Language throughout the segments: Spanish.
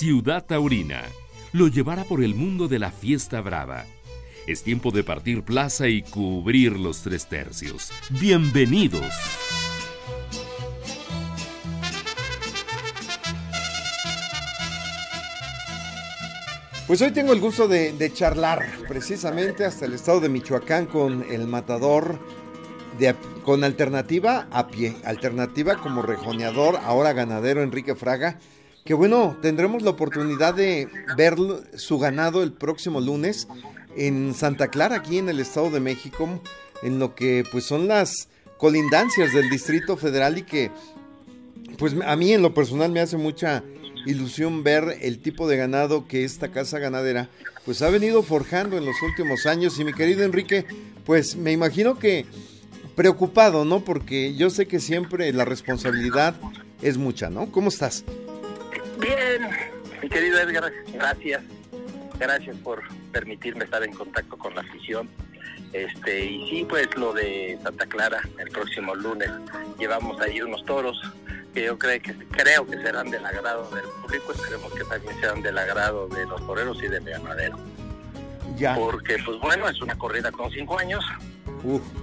Ciudad Taurina lo llevará por el mundo de la fiesta brava. Es tiempo de partir plaza y cubrir los tres tercios. Bienvenidos. Pues hoy tengo el gusto de, charlar precisamente hasta el estado de Michoacán con el matador, de, con alternativa a pie, alternativa como rejoneador, ahora ganadero Enrique Fraga, que bueno, tendremos la oportunidad de ver su ganado el próximo lunes en Santa Clara, aquí en el estado de México, en lo que pues son las colindancias del Distrito Federal y que pues a mí en lo personal me hace mucha ilusión ver el tipo de ganado que esta casa ganadera pues ha venido forjando en los últimos años y mi querido Enrique pues me imagino que preocupado, ¿no? Porque yo sé que siempre la responsabilidad es mucha, ¿no? ¿Cómo estás? Querido Edgar, gracias. Gracias por permitirme estar en contacto con la afición. Este, y sí, pues lo de Santa Clara, el próximo lunes llevamos ahí unos toros que yo creo que creo que serán del agrado del público, esperemos que también sean del agrado de los toreros y del ganadero. Ya. Porque pues bueno, es una corrida con cinco años.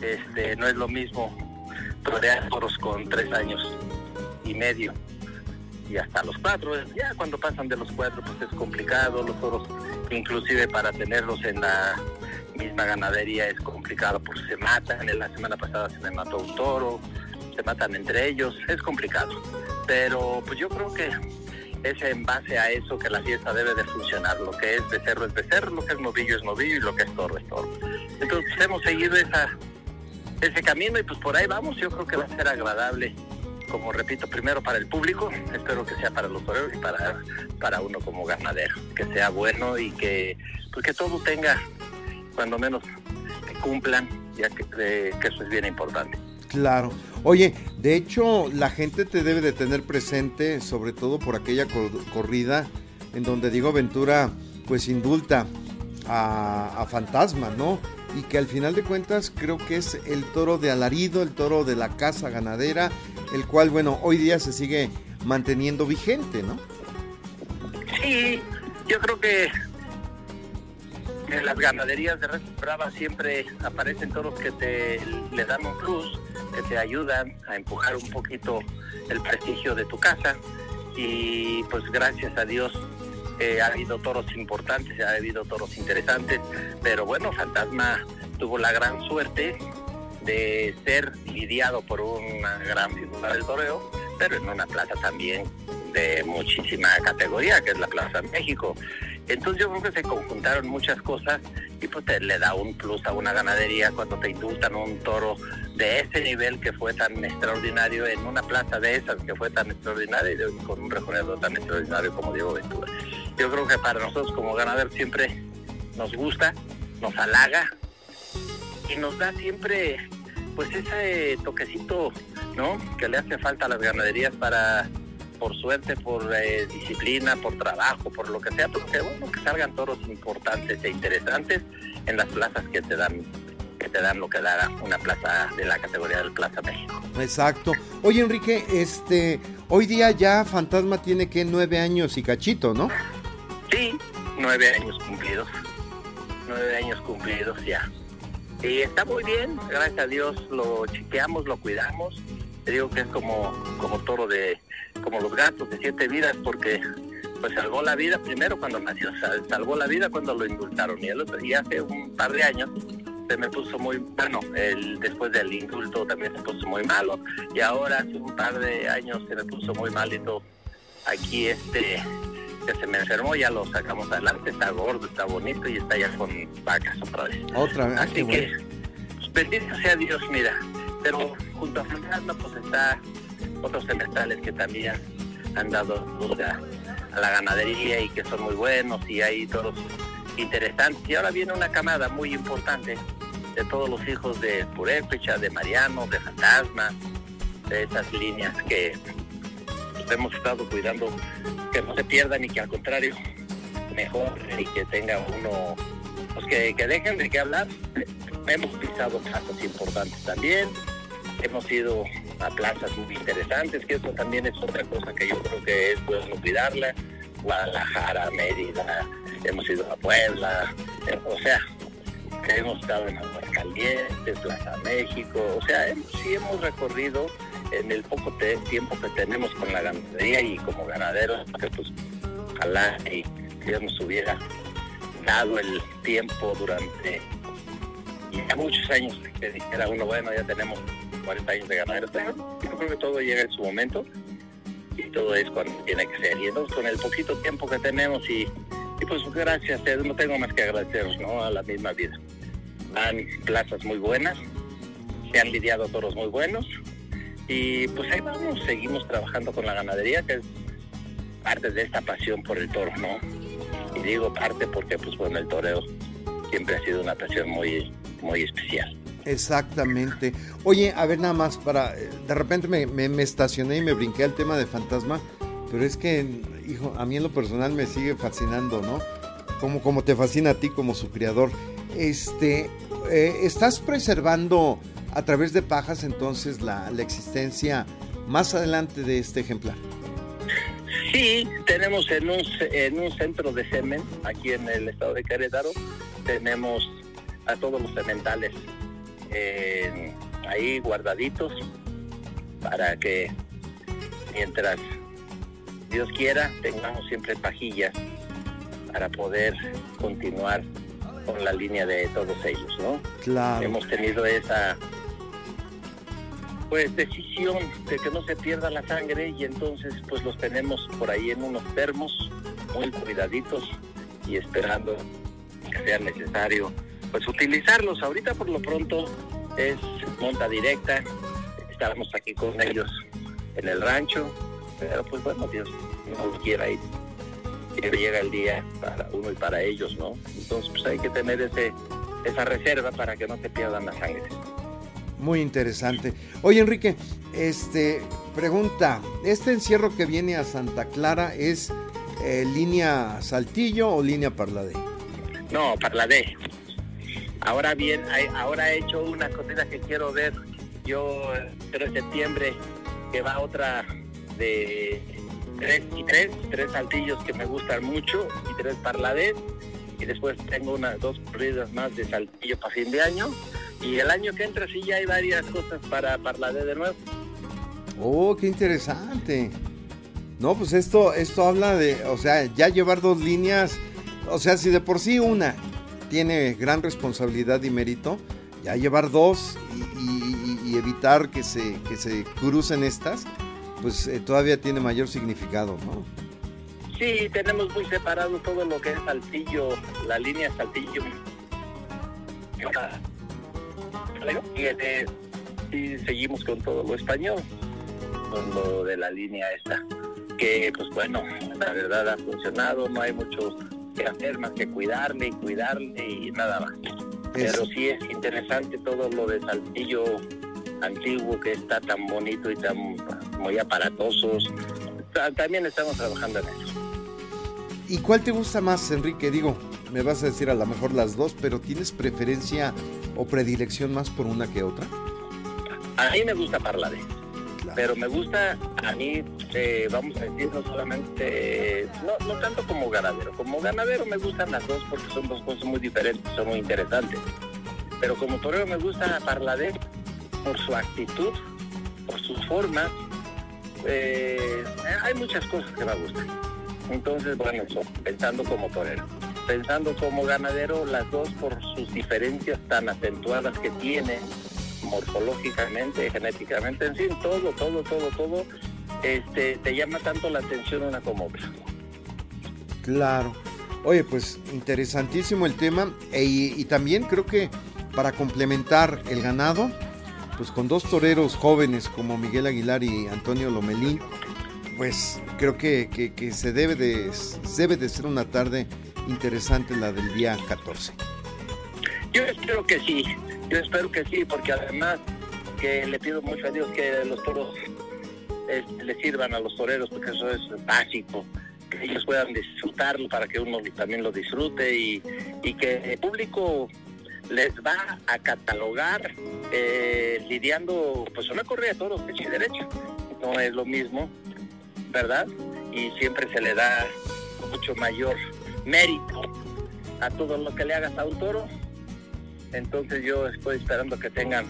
Este, no es lo mismo torear toros con tres años y medio y hasta los cuatro. Ya cuando pasan de los cuatro pues es complicado, los toros inclusive para tenerlos en la misma ganadería es complicado porque se matan. En la semana pasada se me mató un toro, se matan entre ellos, es complicado. Pero pues yo creo que es en base a eso que la fiesta debe de funcionar. Lo que es becerro es becerro, lo que es novillo es novillo y lo que es toro es toro. Entonces hemos seguido esa, ese camino y pues por ahí vamos. Yo creo que va a ser agradable, como repito, primero para el público, espero que sea para los toreros y para, para uno como ganadero, que sea bueno y que, pues todo tenga, cuando menos, que cumplan, ya que, que eso es bien importante. Claro. Oye, de hecho, la gente te debe de tener presente, sobre todo por aquella corrida en donde Diego Ventura pues indulta a, Fantasma, ¿no? Y que al final de cuentas creo que es el toro de alarido, el toro de la casa ganadera, el cual, bueno, hoy día se sigue manteniendo vigente, ¿no? Sí, yo creo que en las ganaderías de Red Brava siempre aparecen toros que te le dan un plus que te ayudan a empujar un poquito el prestigio de tu casa y pues gracias a Dios eh, ha habido toros importantes, ha habido toros interesantes, pero bueno, Fantasma tuvo la gran suerte de ser lidiado por una gran figura del toreo, pero en una plaza también de muchísima categoría, que es la Plaza México. Entonces yo creo que se conjuntaron muchas cosas y pues te, le da un plus a una ganadería cuando te indultan un toro de ese nivel que fue tan extraordinario en una plaza de esas que fue tan extraordinario y con un rejoneador tan extraordinario como Diego Ventura. Yo creo que para nosotros como ganaderos siempre nos gusta, nos halaga y nos da siempre pues ese toquecito, ¿no? Que le hace falta a las ganaderías para por suerte, por eh, disciplina, por trabajo, por lo que sea, porque bueno, que salgan toros importantes e interesantes en las plazas que te dan que te dan lo que da una plaza de la categoría del Plaza México. Exacto. Oye Enrique, este, hoy día ya Fantasma tiene que nueve años y cachito, ¿no? Sí, nueve años cumplidos. Nueve años cumplidos ya. Y está muy bien, gracias a Dios lo chequeamos, lo cuidamos. Te digo que es como, como toro de, como los gatos de siete vidas, porque pues salvó la vida primero cuando nació, salvó la vida cuando lo indultaron. Y, el otro, y hace un par de años se me puso muy, bueno, el, después del indulto también se puso muy malo. Y ahora hace un par de años se me puso muy malito. Aquí este que se me enfermó, ya lo sacamos adelante, está gordo, está bonito y está ya con vacas otra vez. Otra vez. Así que, pues, bendito sea Dios, mira. Pero junto a Fantasma pues está otros semestrales que también han dado duda a la ganadería y que son muy buenos y hay todos interesantes. Y ahora viene una camada muy importante de todos los hijos de Purépecha, de Mariano, de Fantasma, de esas líneas que hemos estado cuidando que no se pierdan y que al contrario mejor y que tenga uno, pues que, que dejen de qué hablar. Hemos pisado pasos importantes también, hemos ido a plazas muy interesantes, que eso también es otra cosa que yo creo que es bueno cuidarla, Guadalajara, Mérida, hemos ido a Puebla, eh, o sea, hemos estado en Aguascalientes, Plaza México, o sea, sí hemos recorrido en el poco tiempo que tenemos con la ganadería y como ganaderos, que pues ojalá y Dios nos hubiera dado el tiempo durante muchos años que dijera uno, bueno, ya tenemos 40 años de ganaderos, pero yo creo que todo llega en su momento y todo es cuando tiene que ser. Y entonces con el poquito tiempo que tenemos y, pues gracias, no tengo más que agradeceros ¿no? a la misma vida. Han plazas muy buenas, se han lidiado toros muy buenos y pues ahí vamos, seguimos trabajando con la ganadería, que es parte de esta pasión por el toro, ¿no? Y digo parte porque pues bueno, el toreo siempre ha sido una pasión muy, muy especial. Exactamente. Oye, a ver nada más, para de repente me, me, estacioné y me brinqué al tema de fantasma, pero es que, hijo, a mí en lo personal me sigue fascinando, ¿no? Como, como te fascina a ti como su criador. Este, eh, ¿estás preservando a través de pajas entonces la, la existencia más adelante de este ejemplar? Sí, tenemos en un, en un centro de semen aquí en el estado de Querétaro, tenemos a todos los sementales eh, ahí guardaditos para que mientras Dios quiera tengamos siempre pajillas para poder continuar con la línea de todos ellos, ¿no? Claro. Hemos tenido esa pues decisión de que no se pierda la sangre y entonces pues los tenemos por ahí en unos termos muy cuidaditos y esperando que sea necesario pues utilizarlos. Ahorita por lo pronto es monta directa, estamos aquí con ellos en el rancho, pero pues bueno, Dios no quiera y llega el día para uno y para ellos, ¿no? Entonces pues hay que tener ese, esa reserva para que no se pierdan la sangre. Muy interesante. Oye, Enrique, este pregunta, ¿este encierro que viene a Santa Clara es eh, línea Saltillo o línea Parladé? No, Parladé. Ahora bien, ahora he hecho una cosita que quiero ver. Yo, pero en septiembre, que va otra de tres y tres, tres saltillos que me gustan mucho y tres parladés. Y después tengo unas dos corridas más de saltillo para fin de año y el año que entra sí ya hay varias cosas para Parladé de nuevo. Oh, qué interesante. No, pues esto, esto habla de, o sea, ya llevar dos líneas, o sea, si de por sí una tiene gran responsabilidad y mérito, ya llevar dos y, evitar que se, que se crucen estas, pues eh, todavía tiene mayor significado, ¿no? Sí, tenemos muy separado todo lo que es Saltillo, la línea Saltillo y seguimos con todo lo español, con lo de la línea esta, que pues bueno, la verdad ha funcionado, no hay mucho que hacer más que cuidarle y cuidarle y nada más. Pero sí es interesante todo lo de Saltillo antiguo que está tan bonito y tan muy aparatosos. También estamos trabajando en eso. ¿Y cuál te gusta más, Enrique? Digo, me vas a decir a lo mejor las dos, pero ¿tienes preferencia o predilección más por una que otra? A mí me gusta Parlade, pero me gusta a mí, eh, vamos a decir, no solamente, no, no tanto como ganadero, como ganadero me gustan las dos porque son dos cosas muy diferentes, son muy interesantes. Pero como torero me gusta Parlade por su actitud, por sus formas, eh, hay muchas cosas que me gustan. Entonces, bueno, pensando como torero pensando como ganadero, las dos por sus diferencias tan acentuadas que tienen, morfológicamente, genéticamente, en fin, todo, todo, todo, todo, este, te llama tanto la atención una como otra. Claro. Oye, pues interesantísimo el tema e, y también creo que para complementar el ganado, pues con dos toreros jóvenes como Miguel Aguilar y Antonio Lomelín, pues creo que, que se debe de, debe de ser una tarde interesante la del día 14. Yo espero que sí, yo espero que sí, porque además que le pido mucho a Dios que los toros este, le sirvan a los toreros, porque eso es básico, que ellos puedan disfrutarlo para que uno también lo disfrute y, que el público les va a catalogar eh, lidiando pues una corrida de toros y derecha. No es lo mismo, ¿verdad? Y siempre se le da mucho mayor mérito a todo lo que le hagas a un toro. Entonces yo estoy esperando que tengan,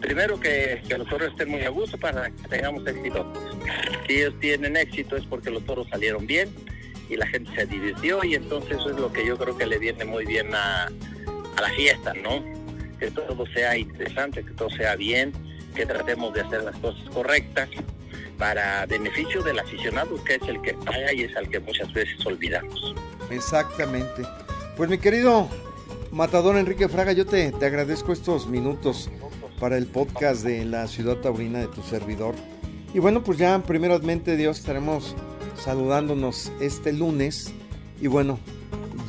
primero que, que los toros estén muy a gusto para que tengamos éxito. Si ellos tienen éxito es porque los toros salieron bien y la gente se divirtió y entonces eso es lo que yo creo que le viene muy bien a, a la fiesta, ¿no? Que todo sea interesante, que todo sea bien, que tratemos de hacer las cosas correctas para beneficio del aficionado, que es el que paga y es al que muchas veces olvidamos. Exactamente. Pues mi querido Matador Enrique Fraga, yo te, te agradezco estos minutos para el podcast de la ciudad taurina de tu servidor. Y bueno, pues ya primeramente Dios estaremos saludándonos este lunes y bueno,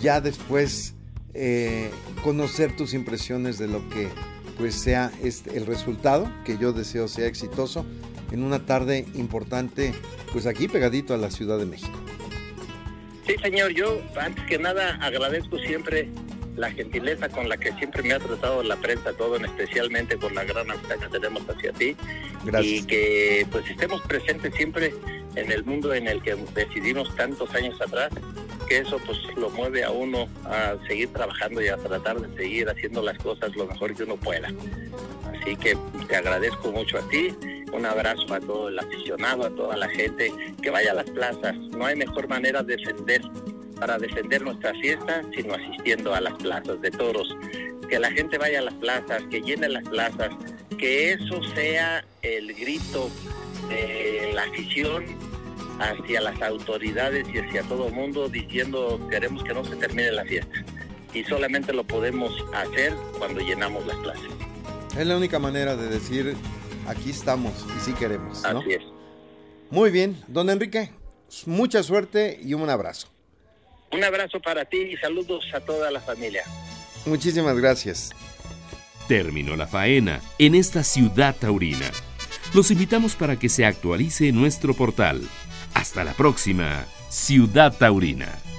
ya después eh, conocer tus impresiones de lo que pues sea este, el resultado, que yo deseo sea exitoso en una tarde importante, pues aquí pegadito a la Ciudad de México. Sí, señor, yo antes que nada agradezco siempre la gentileza con la que siempre me ha tratado la prensa, todo, especialmente con la gran amistad que tenemos hacia ti. Gracias. Y que pues estemos presentes siempre en el mundo en el que decidimos tantos años atrás, que eso pues lo mueve a uno a seguir trabajando y a tratar de seguir haciendo las cosas lo mejor que uno pueda. Así que te agradezco mucho a ti, un abrazo a todo el aficionado, a toda la gente que vaya a las plazas. No hay mejor manera de defender para defender nuestra fiesta, sino asistiendo a las plazas de toros. Que la gente vaya a las plazas, que llene las plazas, que eso sea el grito de la afición hacia las autoridades y hacia todo el mundo diciendo queremos que no se termine la fiesta. Y solamente lo podemos hacer cuando llenamos las plazas. Es la única manera de decir aquí estamos y sí queremos. ¿no? Así es. Muy bien, don Enrique, mucha suerte y un abrazo. Un abrazo para ti y saludos a toda la familia. Muchísimas gracias. Terminó la faena en esta ciudad taurina. Los invitamos para que se actualice nuestro portal. Hasta la próxima, Ciudad Taurina.